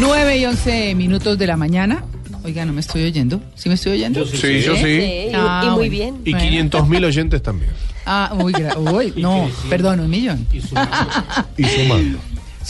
9 y 11 minutos de la mañana. Oiga, no me estoy oyendo. ¿Sí me estoy oyendo? Sí, yo sí. Sí, y, Ah, y muy bien. Y Bueno. 500 mil oyentes también. Ah, uy, gra- uy, no, perdón, un millón. Y sumando. Sumando,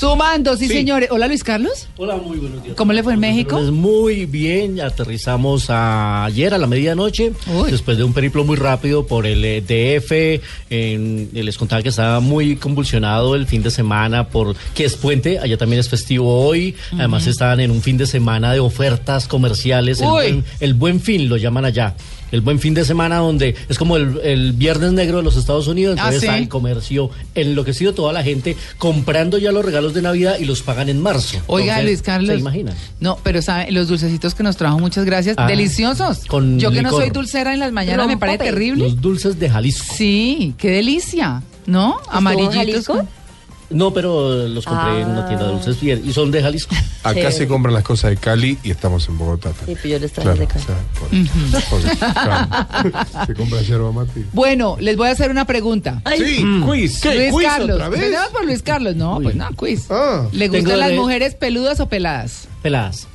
sí, Sí. señores. Hola, Luis Carlos. Hola, muy buenos días. ¿Cómo le fue en México? Pues muy bien, aterrizamos a- ayer a la medianoche, Uy. después de un periplo muy rápido por el eh, DF. en- les contaba que estaba muy convulsionado el fin de semana por que es puente, allá también es festivo hoy. Además estaban en un fin de semana de ofertas comerciales, el buen, el buen fin lo llaman allá. El buen fin de semana donde es como el, el viernes negro de los Estados Unidos, Ah, entonces ¿sí? está el comercio enloquecido, toda la gente comprando ya los regalos de Navidad y los pagan en marzo. Oiga, Entonces, Luis Carlos. ¿Se imaginan? No, pero sabe, los dulcecitos que nos trajo, muchas gracias. Ah, Deliciosos. con Yo que no soy dulcera en las mañanas, me parece terrible. Los dulces de Jalisco. Sí, qué delicia. ¿No? Amarillitos. Jalisco? con- No, pero los compré en una Ah. tienda de dulces bien, y son de Jalisco. Acá se compran las cosas de Cali y estamos en Bogotá. Sí, pues yo les traje de acá. o sea, por- claro, se compra yerba mate. Bueno, les voy a hacer una pregunta. Sí, quiz. ¿Qué? Luis ¿Quiz Carlos. otra vez? Por Luis Carlos. No, pues no, quiz. Ah. ¿Le Tengo gustan las de- mujeres peludas o peladas? Peladas.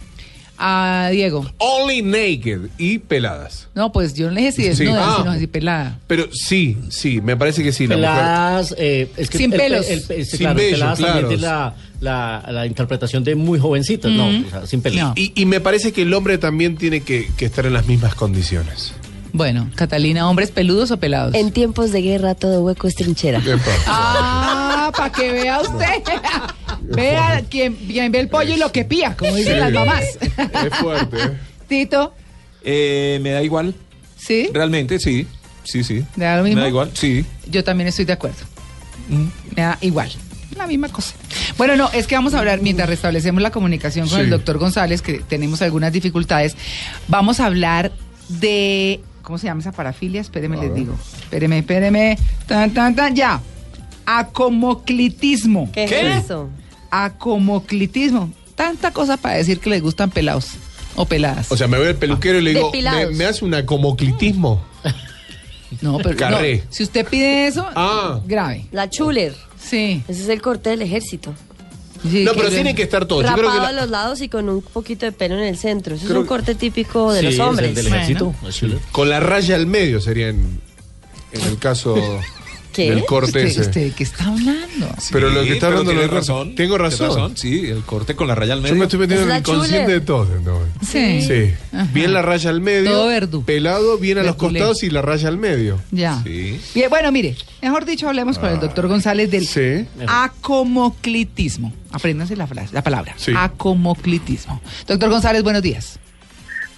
A Diego. Only naked y peladas. No, pues yo no le dije si Sí. desnuda, Ah. sino si pelada. Pero sí, sí, me parece que sí. La mujer. Peladas, eh, es que Sin el- pelos. el- el- Sin claro, peladas claro. también tiene la, la, la interpretación de muy jovencitas, no, o sea, sin pelos. No. Y, y me parece que el hombre también tiene que, que estar en las mismas condiciones. Bueno, Catalina, ¿hombres peludos o pelados? En tiempos de guerra todo hueco es trinchera. Epa. Ah, para que vea usted. Vea quien, quien ve el pollo y lo que pía, como dicen las mamás. Es fuerte. Tito, Eh, me da igual. ¿sí? Realmente, sí. Sí, sí. ¿Me da lo mismo? Me da igual, sí. Yo también estoy de acuerdo. Me da igual. La misma cosa. Bueno, no, es que vamos a hablar, mientras restablecemos la comunicación con Sí. el doctor González, que tenemos algunas dificultades, vamos a hablar de. ¿Cómo se llama esa parafilia? Espéreme, les digo. Espéreme, espéreme. Tan, tan, tan, ya. Acomoclitismo. ¿Qué, ¿Qué? es eso? Acomoclitismo. Tanta cosa para decir que les gustan pelados o peladas. O sea, me voy al peluquero y le digo, ¿me, Depilados. me hace un acomoclitismo? no, pero no, Carré. si usted pide eso, Ah. grave. La chuler. Sí. Ese es el corte del ejército. Sí, No, pero que- tiene que estar todo. Yo creo Rapado que a la- los lados y con un poquito de pelo en el centro. Ese es Creo un que- corte típico de Sí, los es hombres. el del ejército. con la raya al medio sería en, en el caso ¿Qué? del corte ¿Usted, de qué está hablando? Pero lo que está hablando tiene no es razón. Tengo razón. Sí, el corte con la raya al Yo medio. me estoy metiendo en el inconsciente chule. de todos. entonces. Sí. Sí. Ajá. Bien la raya al medio. Todo verdú. Pelado, bien a los costados y la raya al medio. Ya. Sí. Bien, bueno, mire, mejor dicho, hablemos con el doctor González del Sí. acomoclitismo. Apréndanse la frase, la palabra. Sí. Acomoclitismo. Doctor González, buenos días.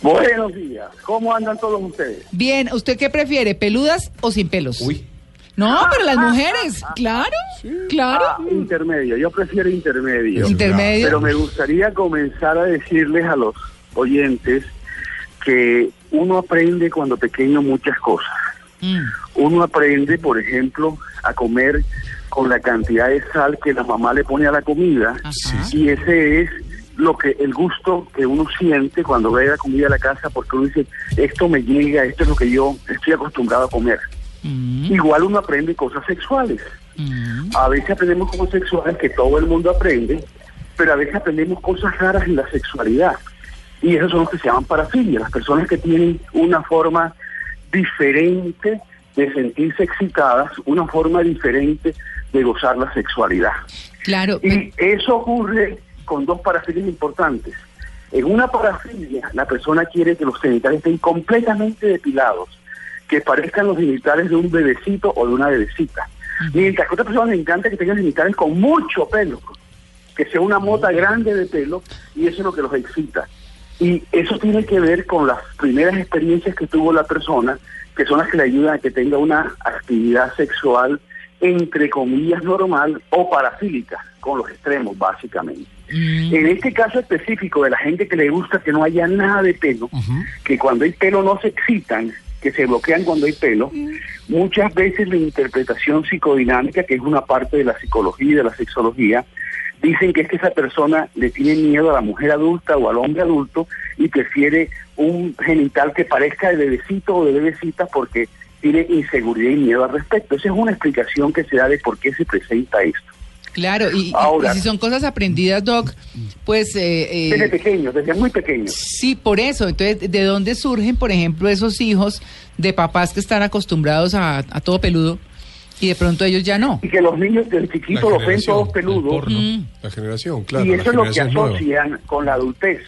Buenos días. ¿Cómo andan todos ustedes? Bien, ¿usted qué prefiere, peludas o sin pelos? Uy. No, pero las mujeres, claro, claro. Ah, intermedio. Yo prefiero intermedio. Intermedio. Pero me gustaría comenzar a decirles a los oyentes que uno aprende cuando pequeño muchas cosas. Mm, Uno aprende, por ejemplo, a comer con la cantidad de sal que la mamá le pone a la comida. Ajá. Y ese es lo que el gusto que uno siente cuando ve la comida a la casa porque uno dice, esto me llega, esto es lo que yo estoy acostumbrado a comer. Mm, Igual uno aprende cosas sexuales. mm. A veces aprendemos cosas sexuales que todo el mundo aprende, pero a veces aprendemos cosas raras en la sexualidad. Y esos son los que se llaman parafilias, las personas que tienen una forma diferente de sentirse excitadas, una forma diferente de gozar la sexualidad. Claro, Y eso ocurre con dos parafilias importantes. En una parafilia, la persona quiere que los genitales estén completamente depilados, que parezcan los genitales de un bebecito o de una bebecita. Mientras que a otra persona le encanta que tengan genitales con mucho pelo, que sea una mota grande de pelo, y eso es lo que los excita. Y eso tiene que ver con las primeras experiencias que tuvo la persona, que son las que le ayudan a que tenga una actividad sexual entre comillas normal o parafílica, con los extremos básicamente. mm, En este caso específico de la gente que le gusta que no haya nada de pelo, que cuando hay pelo no se excitan, que se bloquean cuando hay pelo, muchas veces la interpretación psicodinámica, que es una parte de la psicología y de la sexología, dicen que es que esa persona le tiene miedo a la mujer adulta o al hombre adulto y prefiere un genital que parezca de bebecito o de bebecita porque tiene inseguridad y miedo al respecto. Esa es una explicación que se da de por qué se presenta esto. Claro, y, y- Ahora- y si son cosas aprendidas, Doc, pues... eh, eh, Desde pequeños, desde muy pequeños. Sí, por eso. Entonces, ¿de dónde surgen, por ejemplo, esos hijos de papás que están acostumbrados a, a todo peludo y de pronto ellos ya no? Y que los niños desde La chiquitos los ven todos el peludos. Mm. La generación, claro. y eso es lo que nueva. asocian con la adultez.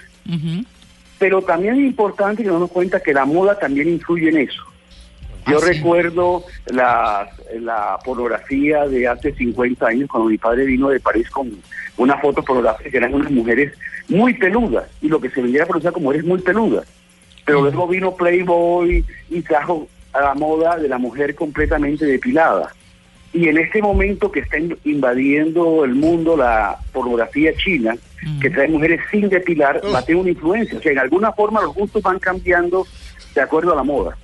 Pero también es importante que nos demos cuenta que la moda también influye en eso. Yo Ah, sí. recuerdo la, la pornografía de hace 50 años cuando mi padre vino de París con una foto pornográfica que eran unas mujeres muy peludas y lo que se vendiera por como mujeres muy peludas. Pero luego vino Playboy y trajo a la moda de la mujer completamente depilada. Y en este momento que está in- invadiendo el mundo la pornografía china, que trae mujeres sin depilar, va a tener una influencia. O sea, en alguna forma los gustos van cambiando de acuerdo a la moda.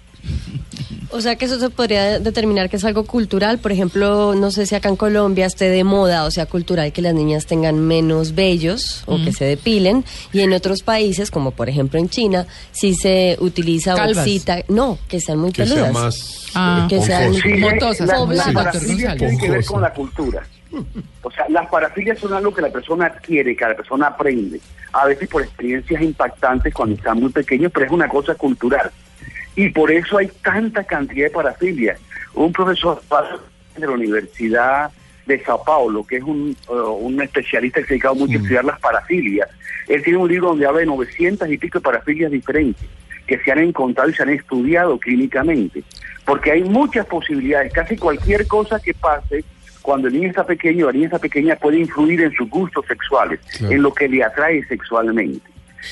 O sea que eso se podría determinar que es algo cultural. Por ejemplo, no sé si acá en Colombia esté de moda o sea cultural que las niñas tengan menos vellos o que se depilen. Y en otros países, como por ejemplo en China, sí se utiliza Calvas. bolsita. No, que sean muy Que peludas. sea más Ah. eh, Que sean-. Sí, la- como las parafilias tienen que ver con la cultura. O sea, las parafilias son algo que la persona adquiere, que la persona aprende. A veces por experiencias impactantes cuando están muy pequeños, pero es una cosa cultural. Y por eso hay tanta cantidad de parafilias. Un profesor de la Universidad de Sao Paulo, que es un, eh, un especialista que se ha dedicado mucho a estudiar las parafilias, él tiene un libro donde habla de 900 y pico de parafilias diferentes que se han encontrado y se han estudiado clínicamente. Porque hay muchas posibilidades, casi cualquier cosa que pase cuando el niño está pequeño, la niña está pequeña puede influir en sus gustos sexuales, Claro. en lo que le atrae sexualmente.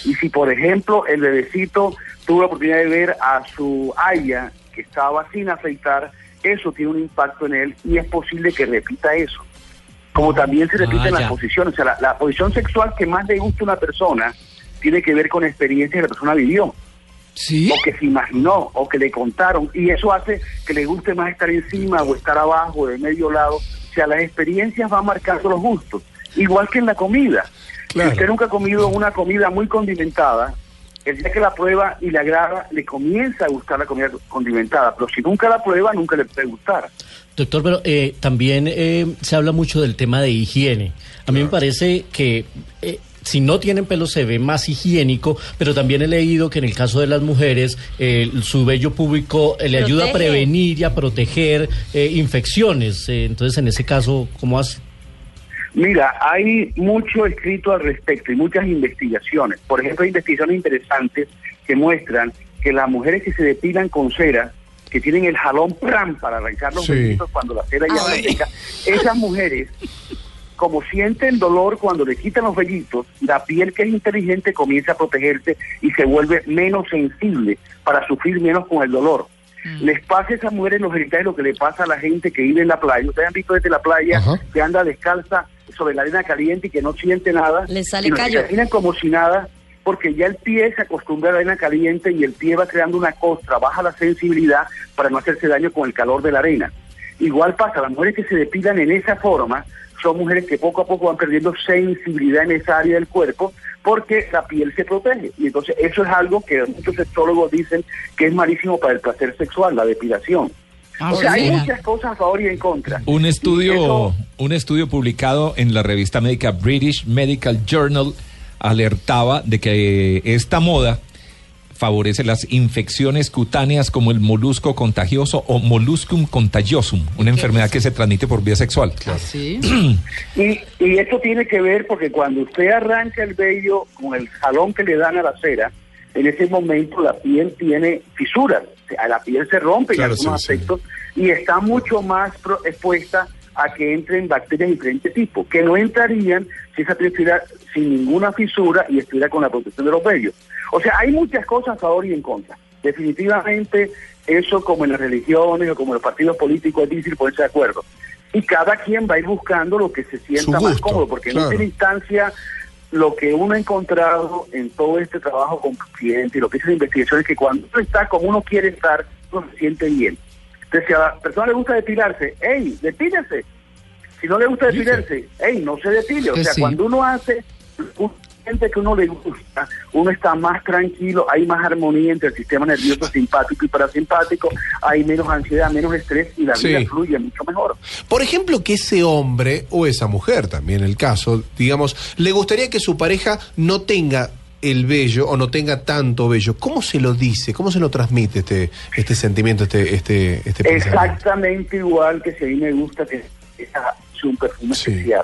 Y si, por ejemplo, el bebecito tuvo la oportunidad de ver a su haya que estaba sin afeitar, eso tiene un impacto en él y es posible que repita eso. Como también se Ah, las ya. posiciones. O sea, la, la posición sexual que más le gusta a una persona tiene que ver con experiencias que la persona vivió Sí. o que se imaginó o que le contaron y eso hace que le guste más estar encima o estar abajo de medio lado. O sea, las experiencias van marcando los gustos, igual que en la comida. Claro. Si usted nunca ha comido una comida muy condimentada, el día que la prueba y le agrada, le comienza a gustar la comida condimentada, pero si nunca la prueba, nunca le puede gustar. Doctor, pero eh, también eh, se habla mucho del tema de higiene. A mí me parece que eh, si no tienen pelo se ve más higiénico, pero también he leído que en el caso de las mujeres eh, su vello público eh, le ayuda a Protege. prevenir y a proteger eh, infecciones. Eh, entonces, en ese caso, ¿cómo hace? Mira, hay mucho escrito al respecto y muchas investigaciones. Por ejemplo, hay investigaciones interesantes que muestran que las mujeres que se depilan con cera, que tienen el jalón pram para arrancar los Sí. vellitos cuando la cera ya está seca, esas mujeres, como sienten dolor cuando le quitan los vellitos, la piel que es inteligente comienza a protegerse y se vuelve menos sensible para sufrir menos con el dolor. Les pasa a esas mujeres los genitales lo que le pasa a la gente que vive en la playa. Ustedes han visto desde la playa Ajá. que anda descalza sobre la arena caliente y que no siente nada. Le sale callo. caminan como si nada, porque ya el pie se acostumbra a la arena caliente y el pie va creando una costra, baja la sensibilidad para no hacerse daño con el calor de la arena. Igual pasa, las mujeres que se depilan en esa forma son mujeres que poco a poco van perdiendo sensibilidad en esa área del cuerpo porque la piel se protege. Y entonces eso es algo que muchos sexólogos dicen que es malísimo para el placer sexual, la depilación. Ah, o sea, hay muchas cosas a favor y en contra. Un estudio, eso- un estudio publicado en la revista médica British Medical Journal alertaba de que esta moda favorece las infecciones cutáneas como el molusco contagioso o molluscum contagiosum, una enfermedad que se transmite por vía sexual. Ah, sí. Y, y esto tiene que ver porque cuando usted arranca el vello con el jalón que le dan a la cera, en ese momento la piel tiene fisuras, la piel se rompe Claro, en algunos sí, sí. aspectos y está mucho más pro- expuesta a que entren bacterias de diferente tipo, que no entrarían si esa piel estuviera sin ninguna fisura y estuviera con la protección de los vellos. O sea, hay muchas cosas a favor y en contra. Definitivamente, eso como en las religiones o como en los partidos políticos es difícil ponerse de acuerdo. Y cada quien va a ir buscando lo que se sienta más cómodo, porque en claro. última instancia lo que uno ha encontrado en todo este trabajo con clientes y lo que es la investigación es que cuando uno está como uno quiere estar, uno se siente bien. Entonces, si a la persona le gusta depilarse, ¡ey, depílese! Si no le gusta depilarse, ¡ey, no se depile! O sea, sí. cuando uno hace que uno le gusta, uno está más tranquilo, hay más armonía entre el sistema nervioso simpático y parasimpático, hay menos ansiedad, menos estrés y la Sí. vida fluye mucho mejor. Por ejemplo, que ese hombre o esa mujer, también el caso, digamos, le gustaría que su pareja no tenga el vello o no tenga tanto vello. ¿Cómo se lo dice? ¿Cómo se lo transmite este, este sentimiento, este, este, este? Exactamente igual que si a mí me gusta que sea un perfume Sí. especial.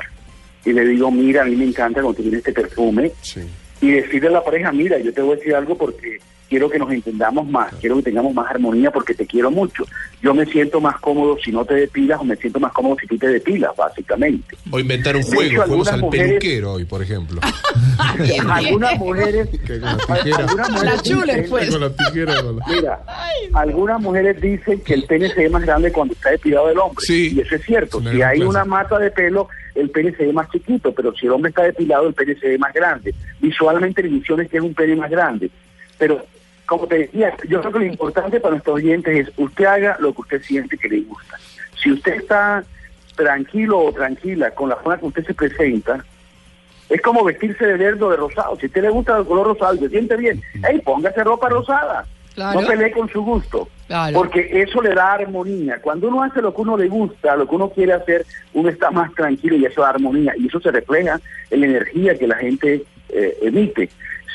Y le digo, mira, a mí me encanta cuando tiene este perfume. Sí. Y decirle a la pareja, mira, yo te voy a decir algo porque quiero que nos entendamos más, quiero que tengamos más armonía porque te quiero mucho. Yo me siento más cómodo si no te depilas o me siento más cómodo si tú te depilas, básicamente. O inventar un De juego, hecho, juegos algunas al mujeres- peluquero hoy, por ejemplo. algunas mujeres... Que con la tijera. algunas La mujeres dicen- pues. Con la tijera, con la- Mira, algunas mujeres dicen que el pene se ve más grande cuando está depilado el hombre. Sí. Y eso es cierto. Si hay clase. una mata de pelo, el pene se ve más chiquito, pero si el hombre está depilado, el pene se ve más grande. Visualmente la ilusión es que es un pene más grande. Pero, como te decía, yo creo que lo importante para nuestros oyentes es usted haga lo que usted siente que le gusta. Si usted está tranquilo o tranquila con la forma que usted se presenta, es como vestirse de verde o de rosado. Si a usted le gusta el color rosado y se siente bien, hey, póngase ropa rosada. Claro. No pelee con su gusto. Claro. Porque eso le da armonía. Cuando uno hace lo que uno le gusta, lo que uno quiere hacer, uno está más tranquilo y eso da armonía. Y eso se refleja en la energía que la gente eh, emite.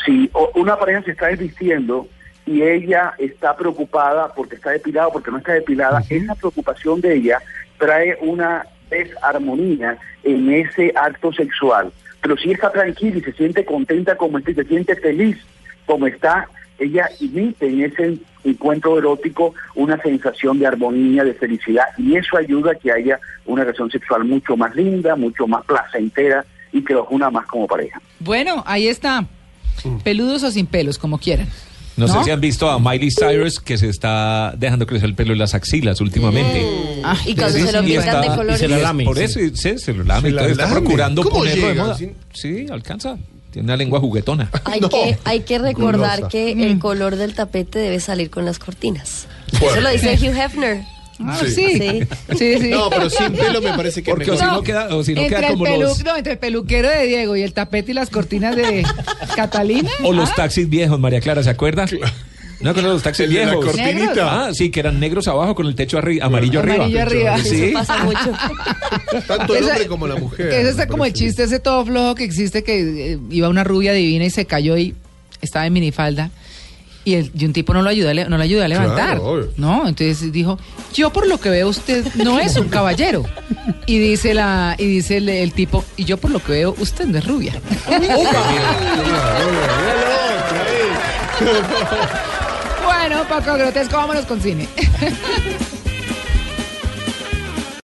Si una pareja se está desvistiendo y ella está preocupada porque está depilada o porque no está depilada, esa preocupación de ella trae una desarmonía en ese acto sexual. Pero si está tranquila y se siente contenta como está y se siente feliz como está, ella emite en ese encuentro erótico una sensación de armonía, de felicidad, y eso ayuda a que haya una relación sexual mucho más linda, mucho más placentera y que los una más como pareja. Bueno, ahí está. Peludos o sin pelos, como quieran. No, ¿No? sé si han visto a Miley Cyrus que se está dejando crecer el pelo en las axilas últimamente. Ah, Y cuando Dios se lo pintan de y se es lame, Por sí. eso sí, se lo lame. Se la está lame. procurando ¿Cómo ponerlo de llega? moda. Sí. Sí, alcanza. Tiene una lengua juguetona. Hay, No. que, hay que recordar que Mm. el color del tapete debe salir con las cortinas. Bueno. Eso lo dice Hugh Hefner. Ah, Sí. sí. Sí. Sí. No, pero sin pelo me parece que Porque o si mejor. no queda, o si no entre, queda el como pelu- los, no, entre el peluquero de Diego y el tapete y las cortinas de Catalina. o los Ah, taxis viejos, María Clara, ¿se acuerda? ¿No con los taxis El de la viejos? cortinita. Ah, sí, que eran negros abajo con el techo arri- amarillo, Amarillo arriba. Eso Sí. pasa mucho. Tanto el hombre como la mujer. Ese está como el chiste ese todo flojo que existe que eh, iba una rubia divina y se cayó y estaba en minifalda. Y, el, y un tipo no lo ayudó a, le- no le ayudó a levantar. Claro, no, entonces dijo, yo por lo que veo usted no es un caballero. Y dice la y dice el, el tipo, y yo por lo que veo usted no es rubia. bueno, Paco Grotesco, vámonos con cine.